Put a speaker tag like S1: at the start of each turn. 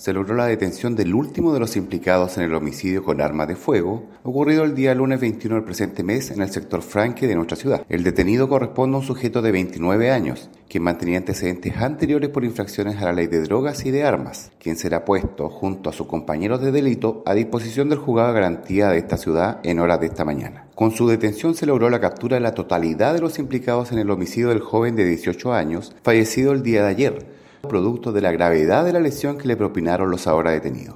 S1: se logró la detención del último de los implicados en el homicidio con arma de fuego, ocurrido el día lunes 21 del presente mes en el sector Franque de nuestra ciudad. El detenido corresponde a un sujeto de 29 años, quien mantenía antecedentes anteriores por infracciones a la ley de drogas y de armas, quien será puesto, junto a sus compañeros de delito, a disposición del juzgado de garantía de esta ciudad en horas de esta mañana. Con su detención se logró la captura de la totalidad de los implicados en el homicidio del joven de 18 años, fallecido el día de ayer, producto de la gravedad de la lesión que le propinaron los ahora detenidos.